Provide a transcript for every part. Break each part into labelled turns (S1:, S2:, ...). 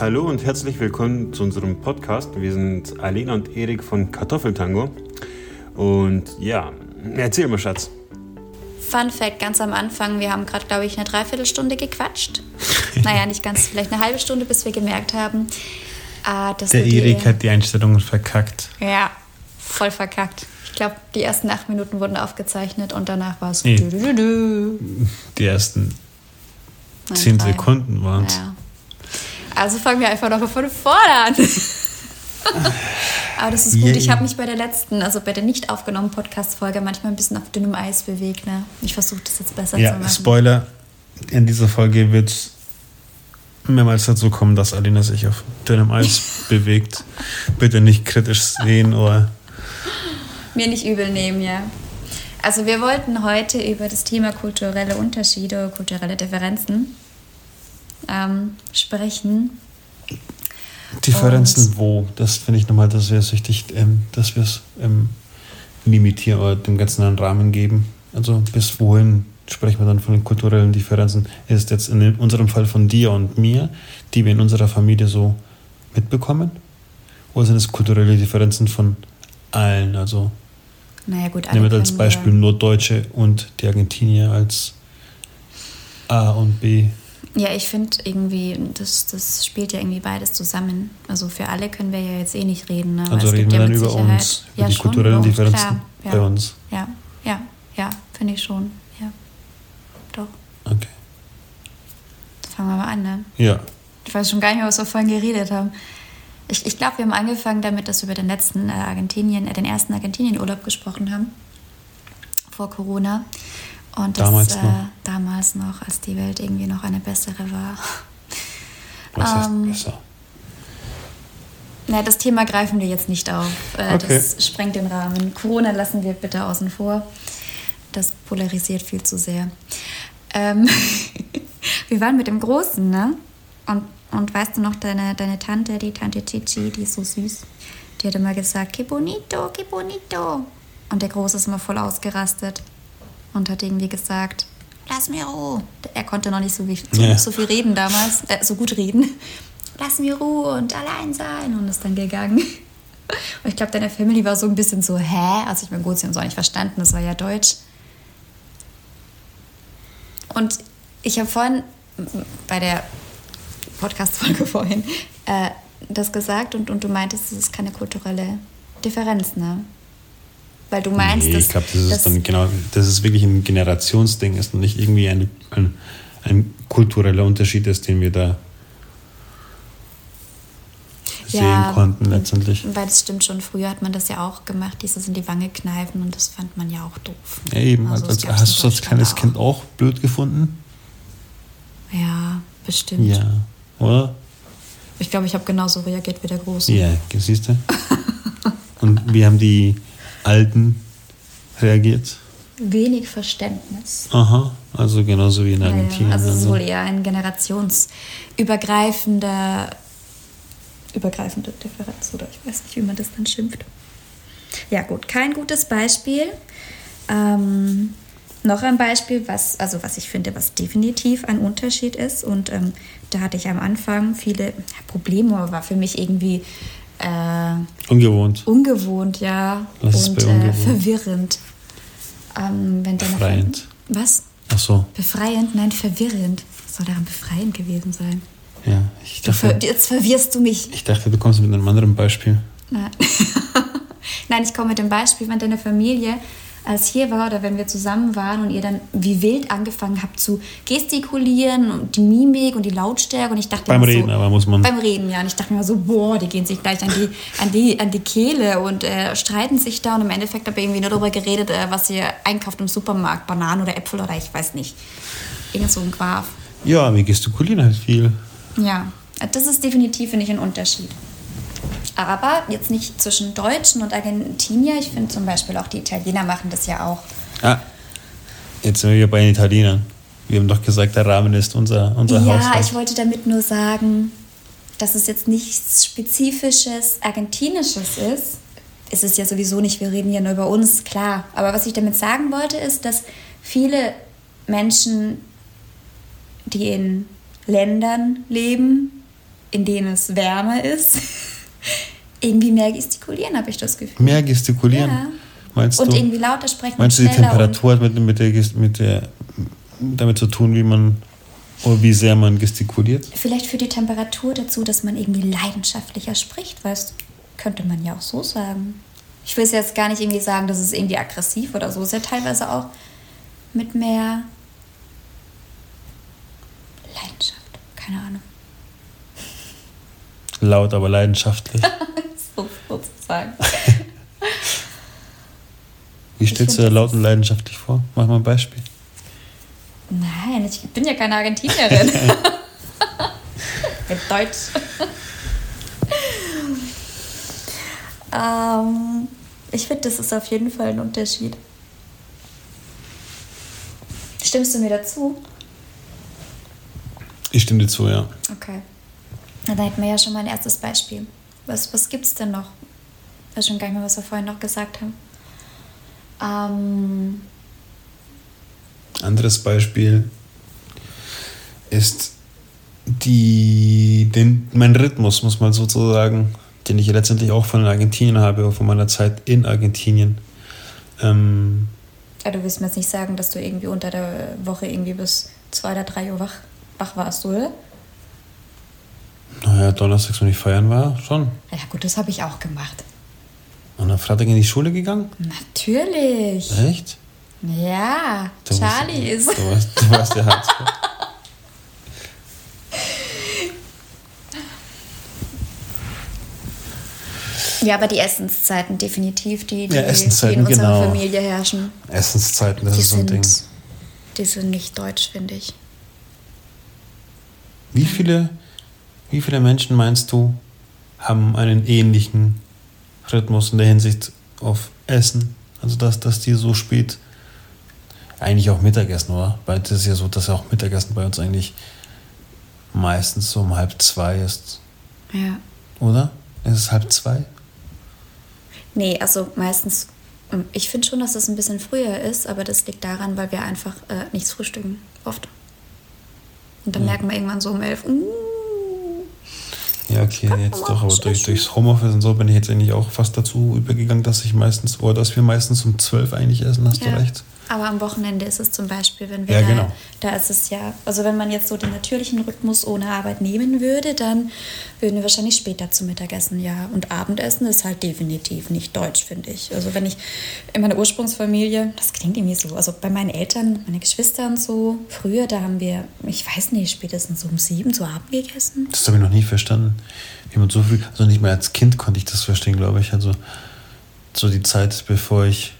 S1: Hallo und herzlich willkommen zu unserem Podcast. Wir sind Alina und Erik von Kartoffeltango. Und ja, erzähl mal, Schatz.
S2: Fun Fact ganz am Anfang, wir haben gerade, glaube ich, eine Dreiviertelstunde gequatscht. naja, nicht ganz, vielleicht eine halbe Stunde, bis wir gemerkt haben, äh, dass
S3: Der Erik hat die Einstellungen verkackt.
S2: Ja, voll verkackt. Ich glaube, die ersten acht Minuten wurden aufgezeichnet und danach war es.
S3: Nee. Die ersten
S2: Nein,
S3: zehn
S2: drei.
S3: Sekunden waren es.
S2: Ja. Also fangen wir einfach noch von vorne an. Aber das ist gut.
S3: Yay.
S2: Ich habe mich bei der letzten, also bei der nicht aufgenommenen Podcast-Folge manchmal ein bisschen auf dünnem Eis bewegt. Ne? Ich versuche das jetzt besser zu
S3: Ja,
S2: machen.
S3: Spoiler. In dieser Folge wird es mehrmals dazu kommen, dass Alina sich auf dünnem Eis bewegt. Bitte nicht kritisch sehen oder.
S2: Mir nicht übel nehmen, ja. Also wir wollten heute über das Thema kulturelle Unterschiede, kulturelle Differenzen ähm, sprechen.
S3: Differenzen wo? Das finde ich nochmal, dass wir es richtig, ähm, dass wir es ähm, limitieren oder dem Ganzen einen Rahmen geben. Also bis wohin sprechen wir dann von den kulturellen Differenzen? Ist es jetzt in unserem Fall von dir und mir, die wir in unserer Familie so mitbekommen? Oder sind es kulturelle Differenzen von allen? Also
S2: Naja gut,
S3: nehmen wir als Beispiel nur Deutsche und die Argentinier als A und B.
S2: Ja, ich finde irgendwie, das, das spielt ja irgendwie beides zusammen. Also für alle können wir ja jetzt eh nicht reden. Ne?
S3: Also
S2: es
S3: reden wir
S2: ja
S3: dann über
S2: Sicherheit-
S3: uns, über
S2: ja,
S3: die kulturellen Differenzen
S2: klar, ja.
S3: bei uns.
S2: Ja, ja, ja, finde ich schon. Ja, doch.
S3: Okay.
S2: Fangen wir mal an, ne?
S3: Ja.
S2: Ich weiß schon gar nicht mehr, was wir vorhin geredet haben. Ich, ich glaube, wir haben angefangen damit, dass wir über den letzten äh, Argentinien, äh, den ersten Argentinien-Urlaub gesprochen haben. Vor Corona. Und das,
S3: Damals
S2: äh,
S3: noch.
S2: damals noch, als die Welt irgendwie noch eine bessere war.
S3: Was heißt
S2: Ähm,
S3: besser?
S2: Na, das Thema greifen wir jetzt nicht auf. Äh,
S3: Okay.
S2: Das sprengt den Rahmen. Corona lassen wir bitte außen vor. Das polarisiert viel zu sehr. Ähm, wir waren mit dem Großen, ne? Und, und weißt du noch, deine, deine Tante, die Tante Chichi, die ist so süß, die hat immer gesagt, que bonito, que bonito. Und der Große ist immer voll ausgerastet und hat irgendwie gesagt, lass mir Ruhe. Er konnte noch nicht so, wie, so,
S3: Ja.
S2: so viel reden damals, äh, so gut reden. Lass mir Ruhe und allein sein und ist dann gegangen. Und ich glaube, deine Family war so ein bisschen so, hä? Also ich meine, gut, sie haben es auch nicht verstanden, das war ja Deutsch. Und ich habe vorhin bei der Podcast-Folge vorhin äh, das gesagt und, und du meintest, das ist keine kulturelle Differenz, ne? Weil du meinst,
S3: nee,
S2: dass,
S3: ich glaube, das ist
S2: dass-
S3: dann genau, das ist wirklich ein Generationsding, ist und nicht irgendwie ein, ein, ein kultureller Unterschied ist, den wir da sehen konnten letztendlich.
S2: Weil das stimmt schon, früher hat man das ja auch gemacht, dieses in die Wange kneifen und das fand man ja auch doof.
S3: Ja, eben,
S2: Also,
S3: also, hast du als kleines
S2: auch.
S3: Kind auch blöd gefunden?
S2: Ja, bestimmt.
S3: Ja, oder?
S2: Ich glaube, ich habe genauso reagiert wie der Große.
S3: Ja, siehst du? Und wie haben die Alten reagiert?
S2: Wenig Verständnis.
S3: Aha, also genauso wie in
S2: Ja, ja.
S3: Argentinien.
S2: Also es ist
S3: also.
S2: wohl eher ein generationsübergreifender übergreifende Differenz oder ich weiß nicht, wie man das dann schimpft. Ja gut, kein gutes Beispiel. Ähm, noch ein Beispiel, was, also was ich finde, was definitiv ein Unterschied ist. Und ähm, da hatte ich am Anfang viele Probleme, war für mich irgendwie äh,
S3: Ungewohnt.
S2: ungewohnt, ja.
S3: Was ist
S2: und
S3: bei
S2: äh,
S3: ungewohnt?
S2: verwirrend. Ähm, wenn
S3: Befreiend.
S2: Was?
S3: Ach so,
S2: Befreiend? Nein, verwirrend. Was soll daran befreiend gewesen sein?
S3: ja. Ich
S2: Du ver
S3: dachte,
S2: jetzt verwirrst du mich.
S3: ich dachte, du kommst mit einem anderen Beispiel.
S2: Nein. Nein, ich komme mit dem Beispiel, wenn deine Familie als hier war oder wenn wir zusammen waren und ihr dann wie wild angefangen habt zu gestikulieren und die Mimik und die Lautstärke. Und ich dachte
S3: Beim Reden,
S2: so,
S3: aber muss man-
S2: beim Reden ja. Und ich dachte mir so boah die gehen sich gleich an die an die an die Kehle und äh, streiten sich da. Und im Endeffekt habe ich irgendwie nur darüber geredet äh, was ihr einkauft im Supermarkt Bananen oder Äpfel oder ich weiß nicht. Irgend so ein Quaf
S3: Ja, wir gestikulieren halt viel.
S2: ja, das ist definitiv, finde ich, ein Unterschied. Aber jetzt nicht zwischen Deutschen und Argentinier. Ich finde zum Beispiel auch die Italiener machen das ja auch.
S3: Ah, jetzt sind wir bei den Italienern. Wir haben doch gesagt, der Rahmen ist unser, unser
S2: ja,
S3: Haushalt.
S2: ich wollte damit nur sagen, dass es jetzt nichts Spezifisches Argentinisches ist. Es ist ja sowieso nicht, wir reden ja nur über uns, klar. Aber was ich damit sagen wollte, ist, dass viele Menschen, die in Ländern leben, in denen es wärmer ist, irgendwie mehr gestikulieren, habe ich das Gefühl.
S3: Mehr gestikulieren?
S2: Ja.
S3: Meinst
S2: Und
S3: du,
S2: irgendwie lauter sprechen.
S3: meinst du, die Temperatur hat mit, mit, der, mit der, damit zu tun, wie man oder wie sehr man gestikuliert?
S2: Vielleicht führt die Temperatur dazu, dass man irgendwie leidenschaftlicher spricht, weißt du? Könnte man ja auch so sagen. Ich will es jetzt gar nicht irgendwie sagen, dass es irgendwie aggressiv oder so ist. Ja, teilweise auch mit mehr Leidenschaft. Keine Ahnung.
S3: Laut, aber leidenschaftlich.
S2: So, sozusagen.
S3: Wie stellst du
S2: das
S3: laut und leidenschaftlich vor? Mach mal ein Beispiel.
S2: Nein, ich bin ja keine Argentinierin. Mit Deutsch. ähm, ich finde, das ist auf jeden Fall ein Unterschied. Stimmst du mir dazu?
S3: Ich stimme dir zu, ja.
S2: Okay. Da hätten wir ja schon mal ein erstes Beispiel. Was, was gibt es denn noch? Ich weiß schon gar nicht mehr, was wir vorhin noch gesagt haben. Ähm,
S3: Anderes Beispiel ist die, den, mein Rhythmus, muss man sozusagen, den ich letztendlich auch von Argentinien habe, von meiner Zeit in Argentinien. Ähm,
S2: ja, du willst mir jetzt nicht sagen, dass du irgendwie unter der Woche irgendwie bis zwei oder drei Uhr wach, wach warst, oder?
S3: Naja, donnerstags, wenn ich feiern war, schon.
S2: Ja gut, das habe ich auch gemacht.
S3: Und am Freitag in die Schule gegangen?
S2: Natürlich.
S3: Echt?
S2: Ja,
S3: warst-
S2: Charlie ist.
S3: Du warst, du warst der Hardcore.
S2: Ja, aber die Essenszeiten definitiv, die, die,
S3: Ja,
S2: die in unserer
S3: genau.
S2: Familie herrschen,
S3: Essenszeiten, das
S2: die
S3: ist so ein
S2: sind,
S3: Ding.
S2: die sind nicht deutsch, finde ich.
S3: Wie viele, wie viele Menschen meinst du, haben einen ähnlichen Rhythmus in der Hinsicht auf Essen? Also, dass, dass die so spät eigentlich auch Mittagessen, oder? Weil das ist ja so, dass auch Mittagessen bei uns eigentlich meistens so um halb zwei ist,
S2: Ja.
S3: oder? Ist es halb zwei?
S2: Nee, also meistens, ähm, ich finde schon, dass das ein bisschen früher ist, aber das liegt daran, weil wir einfach äh, nichts frühstücken, oft. Und dann merken wir irgendwann so um elf, uh,
S3: Ja, okay, jetzt doch, aber durch, durchs Homeoffice und so bin ich jetzt eigentlich auch fast dazu übergegangen, dass ich meistens, oder dass wir meistens um zwölf eigentlich essen, hast
S2: Ja.
S3: du recht.
S2: Aber am Wochenende ist es zum Beispiel, wenn wir
S3: Ja,
S2: da,
S3: genau.
S2: da ist es ja, also wenn man jetzt so den natürlichen Rhythmus ohne Arbeit nehmen würde, dann würden wir wahrscheinlich später zu Mittag essen, ja. Und Abendessen ist halt definitiv nicht deutsch, finde ich. Also wenn ich in meiner Ursprungsfamilie, das klingt irgendwie so, also bei meinen Eltern, meine Geschwister und so, früher, da haben wir, ich weiß nicht, spätestens so um sieben zu Abend gegessen.
S3: Das habe ich noch nie verstanden. Wie man so viel, also nicht mehr als Kind konnte ich das verstehen, glaube ich. Also so die Zeit, bevor ich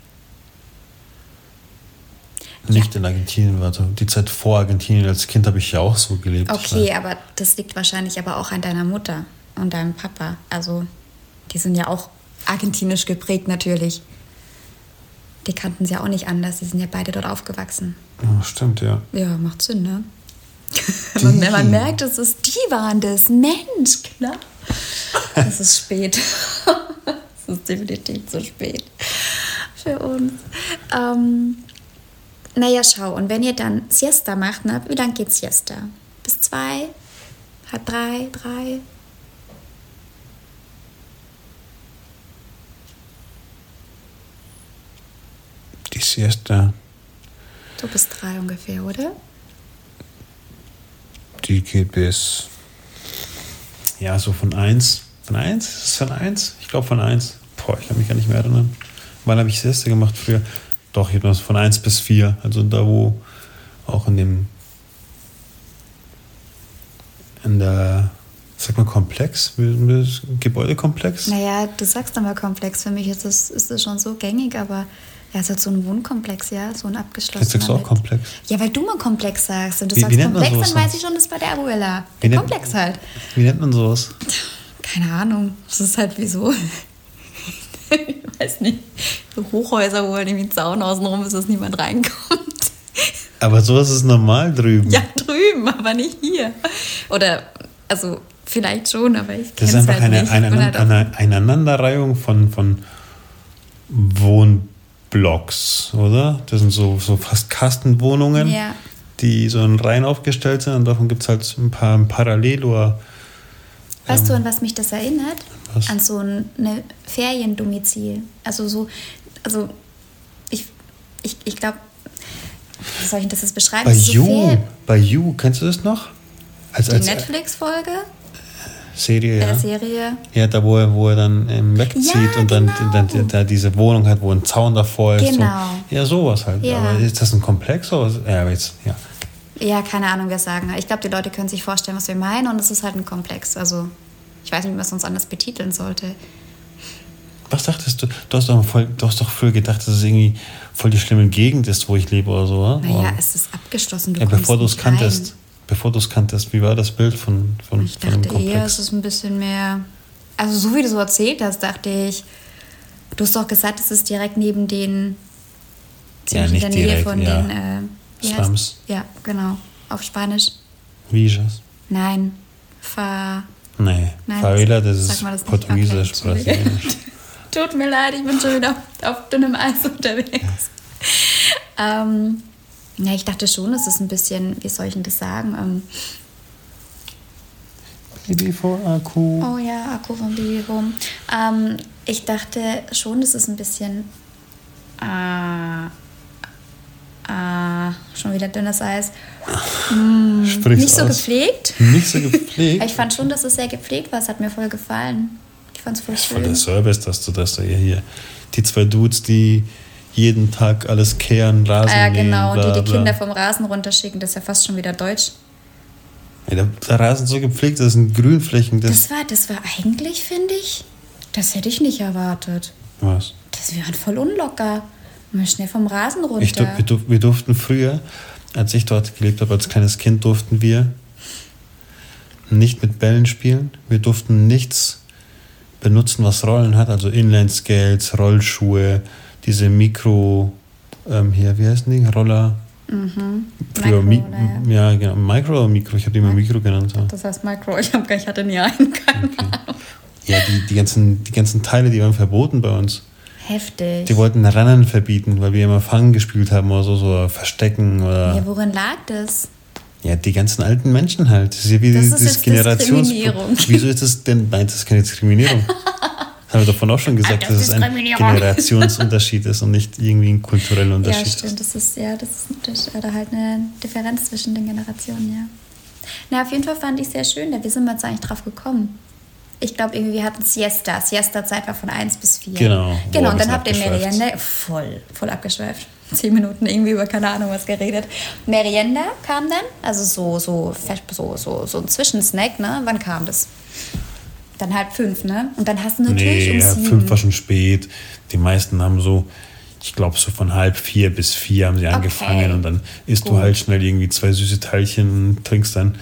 S3: nicht in Argentinien war. Also die Zeit vor Argentinien als Kind habe ich ja auch so gelebt.
S2: Okay, aber das liegt wahrscheinlich aber auch an deiner Mutter und deinem Papa. Also, die sind ja auch argentinisch geprägt natürlich. Die kannten sie ja auch nicht anders. Die sind ja beide dort aufgewachsen.
S3: Ja, stimmt, ja.
S2: Ja, macht Sinn, ne? man, man merkt, es ist die waren das. Mensch, klar. Es ist spät. es ist definitiv zu spät für uns. Ähm, naja, schau, und wenn ihr dann Siesta macht, ne, wie lange geht Siesta? Bis zwei? Halb drei? Drei?
S3: Die Siesta,
S2: So bis drei ungefähr, oder?
S3: die geht bis, ja, so von eins. Von eins? Ist es von eins? Ich glaube von eins. Boah, ich kann mich gar nicht mehr erinnern. Wann habe ich Siesta gemacht früher? Doch, ich habe das von eins bis vier. Also da, wo auch in dem, in der, sag mal, Komplex, Gebäudekomplex.
S2: Naja, du sagst aber komplex. Für mich ist das, ist das schon so gängig, aber ja, es ist halt so ein Wohnkomplex, ja, so ein abgeschlossener.
S3: Jetzt sagst du auch
S2: mit-
S3: Komplex.
S2: Ja, weil du mal Komplex sagst und du
S3: Wie-
S2: sagst
S3: wie nennt
S2: Komplex, dann weiß ich schon, das ist bei der Abuela.
S3: Wie
S2: Der
S3: nennt-
S2: Komplex halt.
S3: Wie nennt man sowas?
S2: Keine Ahnung. Das ist halt wie so. Ich weiß nicht. So Hochhäuser, wo halt irgendwie ein Zaun außenrum ist, dass niemand reinkommt.
S3: Aber sowas ist normal drüben.
S2: Ja, drüben, aber nicht hier. Oder, also vielleicht schon, aber ich
S3: Das
S2: kenne
S3: ist
S2: es
S3: einfach
S2: halt
S3: eine,
S2: nicht.
S3: eine,
S2: Und halt auch-
S3: eine Einanderreihung von, von Wohnblocks, oder? Das sind so, so fast Kastenwohnungen,
S2: Ja.
S3: die so in Reihen aufgestellt sind und davon gibt es halt ein paar parallel oder
S2: Weißt du,
S3: Ähm,
S2: an was mich das erinnert?
S3: was?
S2: An so ein eine Feriendomizil. Also so, also ich, ich, ich glaube, wie soll ich das jetzt beschreiben?
S3: Bei
S2: so
S3: You, bei You, kennst du das noch? Als,
S2: Die
S3: als
S2: Netflix-Folge
S3: Serie,
S2: der
S3: ja.
S2: Serie.
S3: Ja, da wo er, wo er dann ähm, wegzieht
S2: Ja,
S3: und dann,
S2: genau.
S3: dann da diese Wohnung hat, wo ein Zaun davor ist.
S2: Genau.
S3: Und, ja, sowas halt.
S2: Ja.
S3: Aber ist das ein Komplex? Oder? Ja, aber jetzt, ja.
S2: Ja, keine Ahnung, wer es sagen. Ich glaube, die Leute können sich vorstellen, was wir meinen und es ist halt ein Komplex. Also ich weiß nicht, wie man es sonst anders betiteln sollte.
S3: Was dachtest du? Du hast, doch voll, du hast doch früher gedacht, dass es irgendwie voll die schlimme Gegend ist, wo ich lebe oder so, oder?
S2: Naja, es ist abgeschlossen. Du
S3: ja, bevor du es kanntest. Bevor du es kanntest, wie war das Bild von, von,
S2: Ich
S3: von dem
S2: dachte eher,
S3: Komplex?
S2: es ist ein bisschen mehr. Also, so wie du so erzählt hast, dachte ich. Du hast doch gesagt, es ist direkt neben den. Ziemlich
S3: nicht
S2: in der Nähe
S3: direkt,
S2: von
S3: ja.
S2: den. Äh,
S3: Slums.
S2: Ja, genau. Auf Spanisch.
S3: Vijas?
S2: Nein. Fa.
S3: Nee,
S2: Nein,
S3: Favela, das
S2: sag
S3: ist
S2: mal das.
S3: Portugiesisch,
S2: Okay.
S3: Brasilianisch.
S2: Tut mir leid, ich bin schon wieder auf, auf dünnem Eis unterwegs. ähm, ja, ich dachte schon, es ist ein bisschen, wie soll ich denn das sagen? Ähm,
S3: Baby for Akku.
S2: oh ja, Akku von Baby Boom. Ähm, ich dachte schon, es ist ein bisschen. Äh, wieder dünnes Eis.
S3: Sprich's
S2: Nicht so
S3: aus.
S2: gepflegt.
S3: Nicht so gepflegt.
S2: Ich fand schon, dass es sehr gepflegt war. Es hat mir voll gefallen. Ich fand es voll
S3: Voll der
S2: schön.
S3: Service, dass du das da hier, hier. Die zwei Dudes, die jeden Tag alles kehren, Rasen
S2: Ah, ja,
S3: mähen,
S2: genau.
S3: bla,
S2: die die. Kinder vom Rasen runterschicken, das ist ja fast schon wieder deutsch.
S3: Ja, der, der Rasen ist so gepflegt, das sind Grünflächen. Das,
S2: Das war, das war eigentlich, finde ich, das hätte ich nicht erwartet.
S3: was?
S2: Das wäre voll unlocker. Mal schnell vom Rasen runter.
S3: Ich, wir, du- wir durften früher, als ich dort gelebt habe, als kleines Kind, durften wir nicht mit Bällen spielen. Wir durften nichts benutzen, was Rollen hat, also Inline-Skates, Rollschuhe, diese Mikro, ähm, hier, wie heißen die? Roller. Früher
S2: Micro,
S3: Mi ja, genau. Micro oder Mikro? Ich habe die immer Mikro genannt. Ja,
S2: Das heißt Micro, ich, hab, ich hatte nie einen. Keine
S3: ja die, die, ganzen, die ganzen Teile, die waren verboten bei uns.
S2: Heftig.
S3: Die wollten Rennen verbieten, weil wir immer Fangen gespielt haben oder so, so Verstecken oder.
S2: ja, worin lag das?
S3: Ja, die ganzen alten Menschen halt. Das ist ja wie
S2: Das
S3: dieses Generations.
S2: Diskriminierung.
S3: Wieso ist das denn? Nein, das ist keine Diskriminierung. Das haben wir davon auch schon gesagt,
S2: das
S3: dass es ein. Generationsunterschied ist und nicht irgendwie ein kultureller
S2: Ja,
S3: Unterschied
S2: stimmt. Das ist ja, das ist das ist oder halt eine Differenz zwischen den Generationen, ja. Na, auf jeden Fall fand ich sehr schön. Da wir sind wir jetzt eigentlich drauf gekommen. Ich glaube, irgendwie wir hatten Siesta. Siesta-Zeit war von 1 bis 4.
S3: Genau.
S2: Genau, und dann habt ihr. Merienda voll, voll abgeschweift. Zehn Minuten irgendwie über keine Ahnung was geredet. Merienda kam dann, also so, so, so, so, so ein Zwischensnack, ne? Wann kam das? Dann halb fünf, ne? Und dann hast du natürlich
S3: Nee,
S2: um sieben.
S3: fünf war schon spät. Die meisten haben so, ich glaube, so von halb vier bis vier haben sie angefangen und dann isst du
S2: Gut.
S3: halt schnell irgendwie zwei süße Teilchen und trinkst dann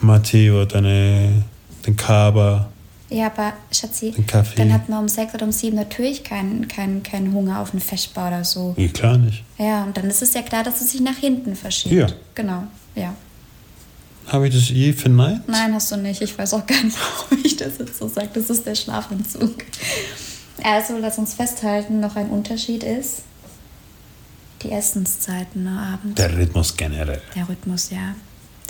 S3: Mate oder deine, den Kaba.
S2: Ja, aber Schatzi, dann hat man um sechs oder um sieben natürlich keinen keinen keinen Hunger auf einen Festbau oder so.
S3: Nee, klar nicht.
S2: Ja, und dann ist es ja klar, dass es sich nach hinten verschiebt.
S3: Ja.
S2: Genau, ja.
S3: Habe ich das je verneint?
S2: Nein, hast du nicht. Ich weiß auch gar nicht, warum ich das jetzt so sage. Das ist der Schlafentzug. Also, lass uns festhalten, noch ein Unterschied ist die Essenszeiten ne, abends.
S3: Der Rhythmus generell.
S2: Der Rhythmus, ja.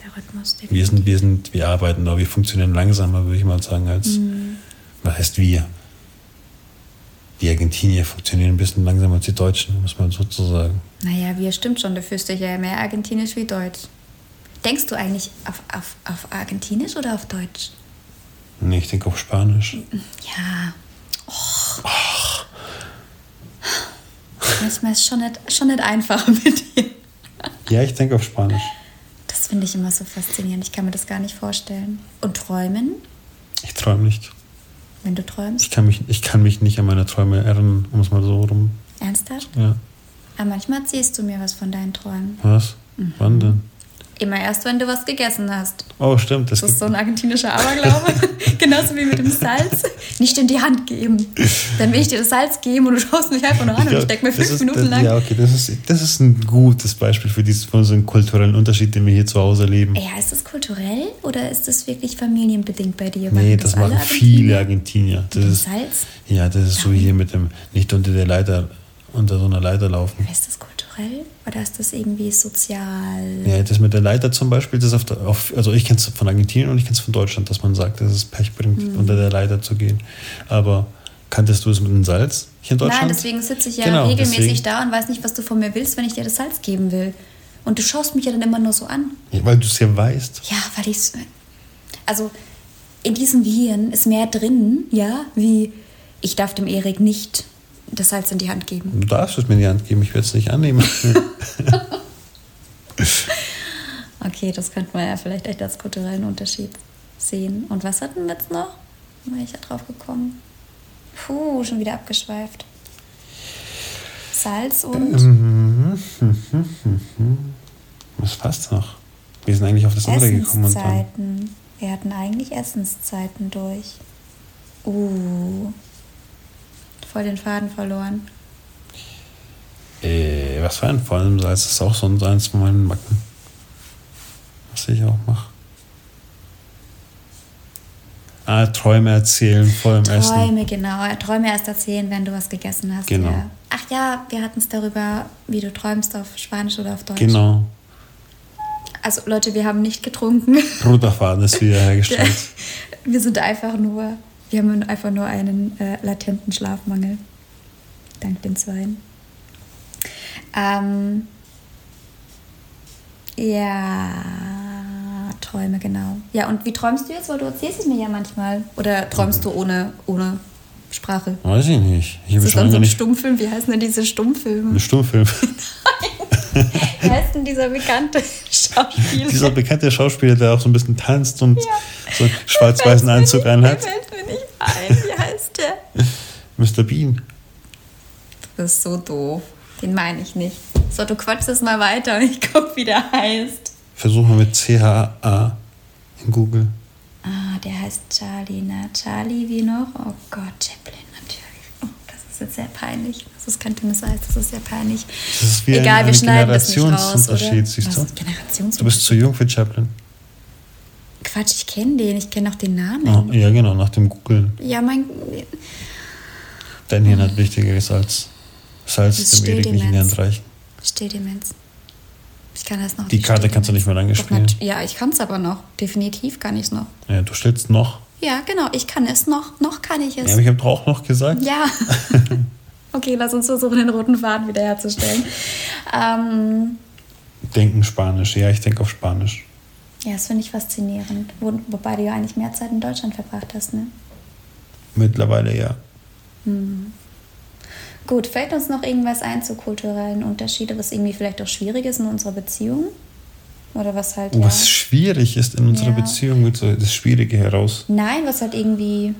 S2: Der Rhythmus,
S3: Wir sind, wir sind, wir arbeiten da, wir funktionieren langsamer, würde ich mal sagen, als
S2: Mhm.
S3: was heißt wir? Die Argentinier funktionieren ein bisschen langsamer als die Deutschen, muss man sozusagen.
S2: Naja, wir stimmt schon. Du fühlst dich ja mehr argentinisch wie deutsch. Denkst du eigentlich auf, auf, auf argentinisch oder auf deutsch?
S3: Nee, ich denke auf Spanisch.
S2: Ja. Och. Manchmal ist schon nicht, schon nicht einfach mit dir.
S3: Ja, ich denke auf Spanisch.
S2: Das finde ich immer so faszinierend. Ich kann mir das gar nicht vorstellen. Und träumen,
S3: Ich träume nicht.
S2: wenn du träumst?
S3: Ich kann, mich, ich kann mich nicht an meine Träume erinnern, um es mal so rum.
S2: Ernsthaft?
S3: Ja.
S2: Aber manchmal erzählst du mir was von deinen Träumen.
S3: Was?
S2: Mhm.
S3: Wann denn?
S2: Immer erst, wenn du was gegessen hast.
S3: Oh, stimmt. Das
S2: Das ist so ein argentinischer Aberglaube. Genauso wie mit dem Salz. Nicht in die Hand geben. Dann will ich dir das Salz geben und du schaust mich einfach nur an und ich denke mir
S3: das
S2: fünf
S3: ist-
S2: Minuten
S3: das,
S2: lang.
S3: Ja, okay, das ist, das ist ein gutes Beispiel für, dieses, für unseren kulturellen Unterschied, den wir hier zu Hause leben.
S2: Ja, ist das kulturell oder ist das wirklich familienbedingt bei dir?
S3: Nee, das
S2: alle
S3: machen
S2: Argentinier?
S3: viele Argentinier. Das
S2: Mit dem
S3: ist,
S2: Salz?
S3: ja, das ist so hier mit dem nicht unter der Leiter unter so einer Leiter laufen.
S2: Ist das kulturell oder ist das irgendwie sozial?
S3: Ja, das mit der Leiter zum Beispiel, das auf, der, auf also ich kenne es von Argentinien und ich kenne es von Deutschland, dass man sagt, dass es Pech bringt,
S2: Mhm.
S3: unter der Leiter zu gehen. Aber kanntest du es mit dem Salz hier in Deutschland?
S2: Nein, deswegen sitze ich ja
S3: Genau,
S2: regelmäßig
S3: deswegen.
S2: da und weiß nicht, was du von mir willst, wenn ich dir das Salz geben will. Und du schaust mich ja dann immer nur so an.
S3: Ja, weil du es ja weißt.
S2: Ja, weil ich Also, in diesem Gehirn ist mehr drin, ja, wie ich darf dem Erik nicht das Salz in die Hand geben.
S3: Du darfst es mir in die Hand geben, ich werde es nicht annehmen.
S2: Okay, das könnte man ja vielleicht echt als kulturellen Unterschied sehen. Und was hatten wir jetzt noch? Bin ich da drauf gekommen? Puh, schon wieder abgeschweift. Salz und
S3: Mhm. Was passt noch? Wir sind eigentlich auf das andere gekommen und dann.
S2: Essenszeiten. Wir hatten eigentlich Essenszeiten durch. Uh, voll den Faden verloren.
S3: Äh, was für ein vor allem Salz das ist auch so ein eins von meinen Macken. Was ich auch mache. Ah, Träume erzählen vor dem Essen.
S2: Träume, genau. Träume erst erzählen, wenn du was gegessen hast.
S3: Genau.
S2: Ja. Ach ja, wir hatten es darüber, wie du träumst auf Spanisch oder auf Deutsch.
S3: Genau.
S2: Also Leute, wir haben nicht getrunken.
S3: Ruderfaden ist wiederhergestellt.
S2: Wir sind einfach nur, wir haben einfach nur einen äh, latenten Schlafmangel. Dank den Zweien. Ähm, ja, Träume, genau. Ja, und wie träumst du jetzt? Weil du erzählst es mir ja manchmal. Oder träumst du ohne, ohne Sprache?
S3: Weiß ich nicht. Ich habe
S2: ist
S3: schon
S2: so ein
S3: nicht.
S2: Stummfilm. Wie heißen denn diese
S3: Ein
S2: Stummfilme?
S3: Stummfilm.
S2: Wie heißt denn dieser bekannte Schauspieler?
S3: Dieser bekannte Schauspieler, der auch so ein bisschen tanzt und
S2: Ja.
S3: so einen schwarz-weißen Anzug anhat.
S2: mir ein. Wie heißt der?
S3: Mr. Bean.
S2: Das ist so doof. Den meine ich nicht. So, du quatschst es mal weiter und ich guck, wie der heißt.
S3: Versuchen wir mit C-H-A in Google.
S2: Ah, der heißt Charlie, ne? Charlie wie noch? Oh Gott, Chaplin natürlich. Oh, das ist jetzt sehr peinlich. Das ist kein dünnes Eis, das ist sehr peinlich.
S3: Das ist wie
S2: Egal,
S3: ein,
S2: wir
S3: ein
S2: schneiden das nicht raus, oder?
S3: Generationsunterschied, siehst du? Du bist zu jung für Chaplin.
S2: Quatsch, ich kenne den, ich kenne auch den Namen.
S3: Ah, ja, genau, nach dem Googeln.
S2: Ja, mein.
S3: Dein Hirn hat wichtigeres als Salz dem
S2: Stilldemenz.
S3: Hand reichen.
S2: Stilldemenz. Ich kann das noch.
S3: Die Karte kannst du nicht mehr lange
S2: Doch,
S3: spielen.
S2: nat- Ja, ich kann es aber noch. Definitiv kann ich es noch.
S3: Ja, du stellst noch.
S2: Ja, genau, ich kann es noch. Noch kann ich es.
S3: Ja, aber ich habe doch auch noch gesagt.
S2: Ja. okay, lass uns versuchen, den roten Faden wiederherzustellen. Ähm,
S3: Denken Spanisch. Ja, ich denke auf Spanisch.
S2: Ja, das finde ich faszinierend. Wo, wobei du ja eigentlich mehr Zeit in Deutschland verbracht hast, ne?
S3: Mittlerweile ja.
S2: Gut, fällt uns noch irgendwas ein zu kulturellen Unterschieden, was irgendwie vielleicht auch schwierig ist in unserer Beziehung? Oder was halt.
S3: Oh,
S2: ja,
S3: Was schwierig ist in unserer
S2: Ja.
S3: Beziehung, wird so das Schwierige heraus.
S2: Nein, was halt irgendwie.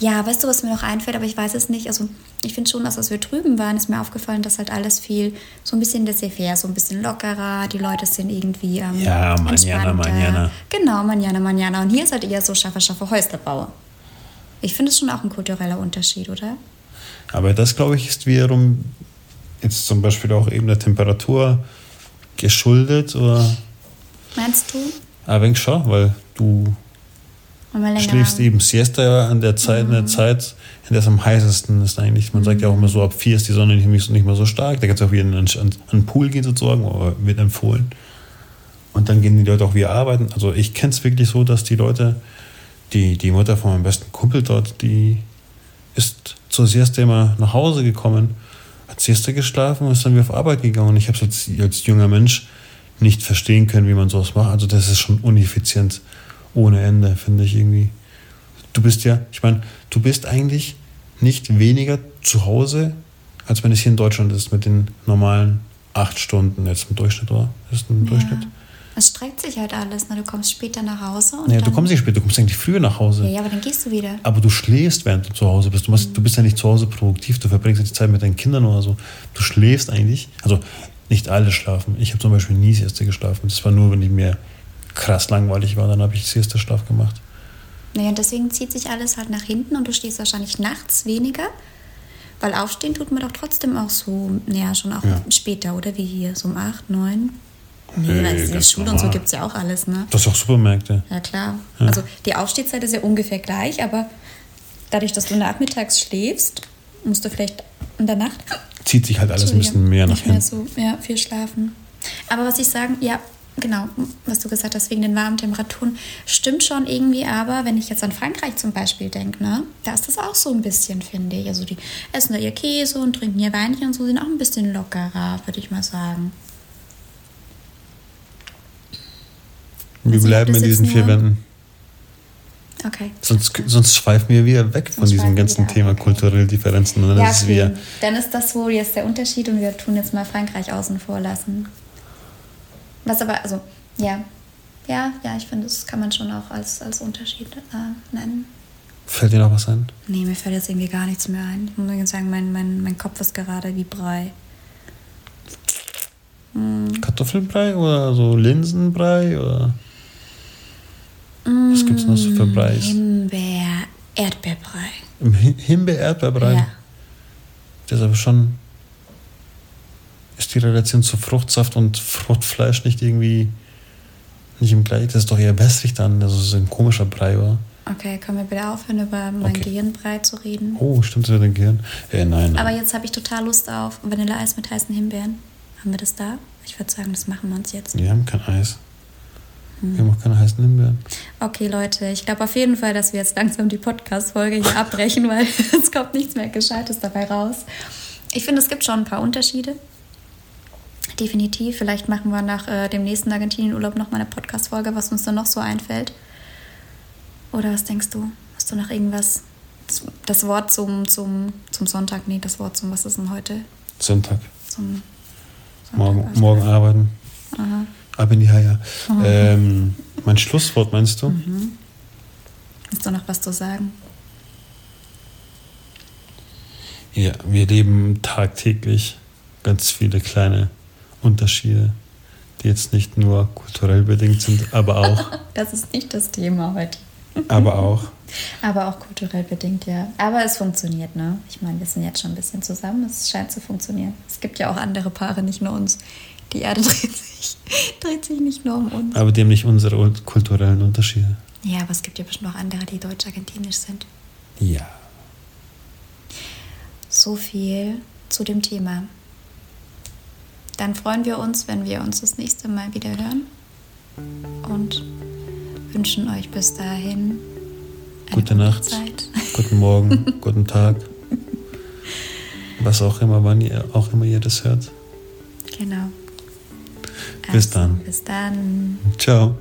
S2: Ja, weißt du, was mir noch einfällt, aber ich weiß es nicht. Also, ich finde schon, dass als wir drüben waren, ist mir aufgefallen, dass halt alles viel so ein bisschen laissez-faire, so ein bisschen lockerer. Die Leute sind irgendwie. Ähm,
S3: Ja,
S2: entspannter.
S3: manana.
S2: Genau, manana, manana. Und hier ist halt eher so schaffe, schaffe Häuslerbauer. Ich finde es schon auch ein kultureller Unterschied, oder?
S3: Aber das, glaube ich, ist wiederum jetzt zum Beispiel auch eben der Temperatur geschuldet oder
S2: Meinst du?
S3: ein wenig schon, weil du
S2: länger
S3: schläfst eben Siesta an der Zeit, in der Zeit, in der es am heißesten ist eigentlich. Man sagt ja auch immer so, ab vier ist die Sonne nicht, mehr so- nicht mehr so stark. Da kannst du auch wieder an, an, an den Pool gehen sozusagen, aber wird empfohlen. Und dann gehen die Leute auch wieder arbeiten. Also ich kenne es wirklich so, dass die Leute, die, die Mutter von meinem besten Kumpel dort, die ist zur Siesta immer nach Hause gekommen, hat Siesta geschlafen und ist dann wieder auf Arbeit gegangen. Und ich habe es als, als junger Mensch nicht verstehen können, wie man sowas macht. Also das ist schon uneffizient ohne Ende, finde ich irgendwie. Du bist ja, ich meine, du bist eigentlich nicht weniger zu Hause, als wenn es hier in Deutschland ist mit den normalen acht Stunden jetzt im Durchschnitt, oder? Ist ein Durchschnitt?
S2: Ja. Es streckt sich halt alles. Ne? Du kommst später nach Hause und
S3: Ja, du kommst nicht später, du kommst eigentlich früher nach Hause.
S2: Ja, ja, aber dann gehst du wieder.
S3: Aber du schläfst, während du zu Hause bist. Du, machst, du bist ja nicht zu Hause produktiv, du verbringst ja die Zeit mit deinen Kindern oder so. Du schläfst eigentlich. Also nicht alle schlafen. Ich habe zum Beispiel nie Siesta geschlafen. Das war nur, wenn ich mir krass langweilig war, dann habe ich Siesta-Schlaf gemacht.
S2: Naja, und deswegen zieht sich alles halt nach hinten und du stehst wahrscheinlich nachts weniger. Weil aufstehen tut man doch trotzdem auch so, naja, schon auch
S3: Ja.
S2: später, oder wie hier, so um 8, 9. Nee,
S3: Nee, ganz
S2: Schule und so gibt es ja auch alles, ne?
S3: Du hast auch Supermärkte.
S2: Ja, klar.
S3: Ja.
S2: Also die Aufstehzeit ist ja ungefähr gleich, aber dadurch, dass du nachmittags schläfst, musst du vielleicht in der Nacht
S3: Zieht sich halt alles ein bisschen mehr nach
S2: nicht mehr
S3: hinten.
S2: so ja, viel schlafen. Aber was ich sagen, ja, genau, was du gesagt hast, wegen den warmen Temperaturen, stimmt schon irgendwie, aber wenn ich jetzt an Frankreich zum Beispiel denke, ne, da ist das auch so ein bisschen, finde ich. Also die essen da ihr Käse und trinken ihr Weinchen und so, sind auch ein bisschen lockerer, würde ich mal sagen.
S3: Wir
S2: Also,
S3: bleiben in diesen vier Wänden.
S2: Okay.
S3: Sonst, sonst schweifen wir wieder weg von diesem ganzen Thema
S2: okay.
S3: kulturelle Differenzen. Und dann
S2: Ja,
S3: ist
S2: okay. Dann ist das wohl jetzt der Unterschied und wir tun jetzt mal Frankreich außen vor lassen. Was aber, also, ja. Ja, ja, ich finde, das kann man schon auch als, als Unterschied äh, nennen.
S3: Fällt dir noch was ein?
S2: Nee, mir fällt jetzt irgendwie gar nichts mehr ein. Ich muss sagen, mein, mein, mein Kopf ist gerade wie Brei.
S3: Kartoffelbrei oder so Linsenbrei? Oder? Was gibt's noch so für Breis?
S2: Himbeer, Erdbeerbrei.
S3: Im Hi- Himbeer-Erdbeerbrei?
S2: Ja.
S3: Das ist aber schon. Ist die Relation zu Fruchtsaft und Fruchtfleisch nicht irgendwie. nicht im gleichen? Das ist doch eher wässrig dann. Das ist so ein komischer Brei, oder?
S2: Okay, können wir bitte aufhören, über mein
S3: Okay.
S2: Gehirnbrei zu reden?
S3: Oh, stimmt, wird den Gehirn. Äh, nein.
S2: Aber
S3: nein.
S2: jetzt habe ich total Lust auf Vanilleeis mit heißen Himbeeren. Haben wir das da? Ich würde sagen, das machen wir uns jetzt.
S3: Wir haben kein Eis.
S2: Hm.
S3: Wir haben auch keine heißen Himbeeren.
S2: Okay, Leute, ich glaube auf jeden Fall, dass wir jetzt langsam die Podcast-Folge hier abbrechen, weil es kommt nichts mehr Gescheites dabei raus. Ich finde, es gibt schon ein paar Unterschiede. Definitiv. Vielleicht machen wir nach äh, dem nächsten Argentinien-Urlaub nochmal eine Podcast-Folge, was uns dann noch so einfällt. Oder was denkst du? Hast du noch irgendwas? Das Wort zum, zum, zum Sonntag? Nee, das Wort zum, was ist denn heute?
S3: Sonntag.
S2: Zum
S3: Morgen,
S2: was?
S3: morgen arbeiten.
S2: Aha.
S3: Ab in die Haie. Ähm, mein Schlusswort meinst du?
S2: Mhm. Hast du noch was zu sagen?
S3: Ja, wir leben tagtäglich ganz viele kleine Unterschiede, die jetzt nicht nur kulturell bedingt sind, aber auch,
S2: Das ist nicht das Thema heute.
S3: aber auch.
S2: Aber auch kulturell bedingt, ja. Aber es funktioniert, ne? Ich meine, wir sind jetzt schon ein bisschen zusammen. Es scheint zu funktionieren. Es gibt ja auch andere Paare, nicht nur uns. Die Erde dreht sich, dreht sich nicht nur um uns.
S3: Aber die haben nicht unsere ul- kulturellen Unterschiede.
S2: Ja, aber es gibt ja bestimmt auch andere, die deutsch-argentinisch sind.
S3: Ja.
S2: So viel zu dem Thema. Dann freuen wir uns, wenn wir uns das nächste Mal wieder hören. Und wünschen euch bis dahin eine
S3: Gute Nacht.
S2: Zeit.
S3: Guten Morgen, guten Tag. Was auch immer, wann ihr auch immer ihr das hört.
S2: Genau.
S3: Bis dann.
S2: Bis dann.
S3: Ciao.